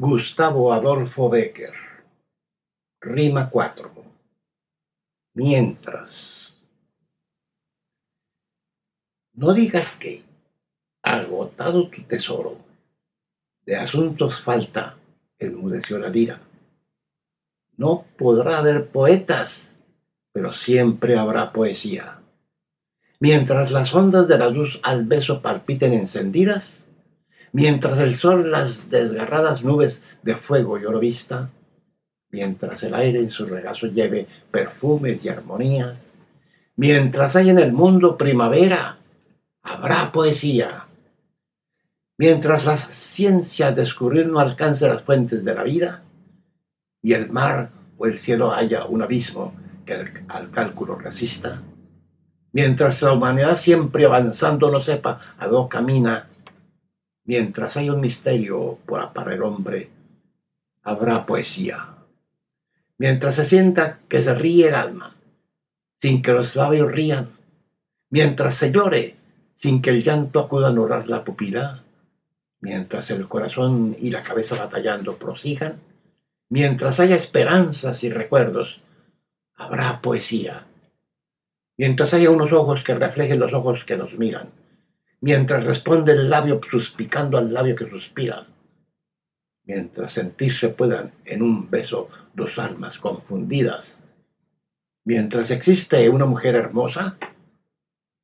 Gustavo Adolfo Becker. Rima 4. Mientras. No digas que, agotado tu tesoro, de asuntos falta, enmudeció la lira. No podrá haber poetas, pero siempre habrá poesía. Mientras las ondas de la luz al beso palpiten encendidas, mientras el sol las desgarradas nubes de fuego y vista, mientras el aire en su regazo lleve perfumes y armonías, mientras hay en el mundo primavera, habrá poesía. Mientras la ciencia descubrir no alcance las fuentes de la vida, y el mar o el cielo haya un abismo que al cálculo resista, mientras la humanidad siempre avanzando no sepa a dónde camina, Mientras hay un misterio por aparar hombre, habrá poesía. Mientras se sienta que se ríe el alma, sin que los labios rían, mientras se llore, sin que el llanto acuda a anular la pupila, mientras el corazón y la cabeza batallando prosigan, mientras haya esperanzas y recuerdos, habrá poesía. Mientras haya unos ojos que reflejen los ojos que nos miran, mientras responde el labio suspicando al labio que suspira, mientras sentirse puedan en un beso dos almas confundidas, mientras existe una mujer hermosa,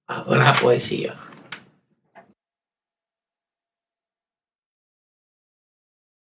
habrá poesía.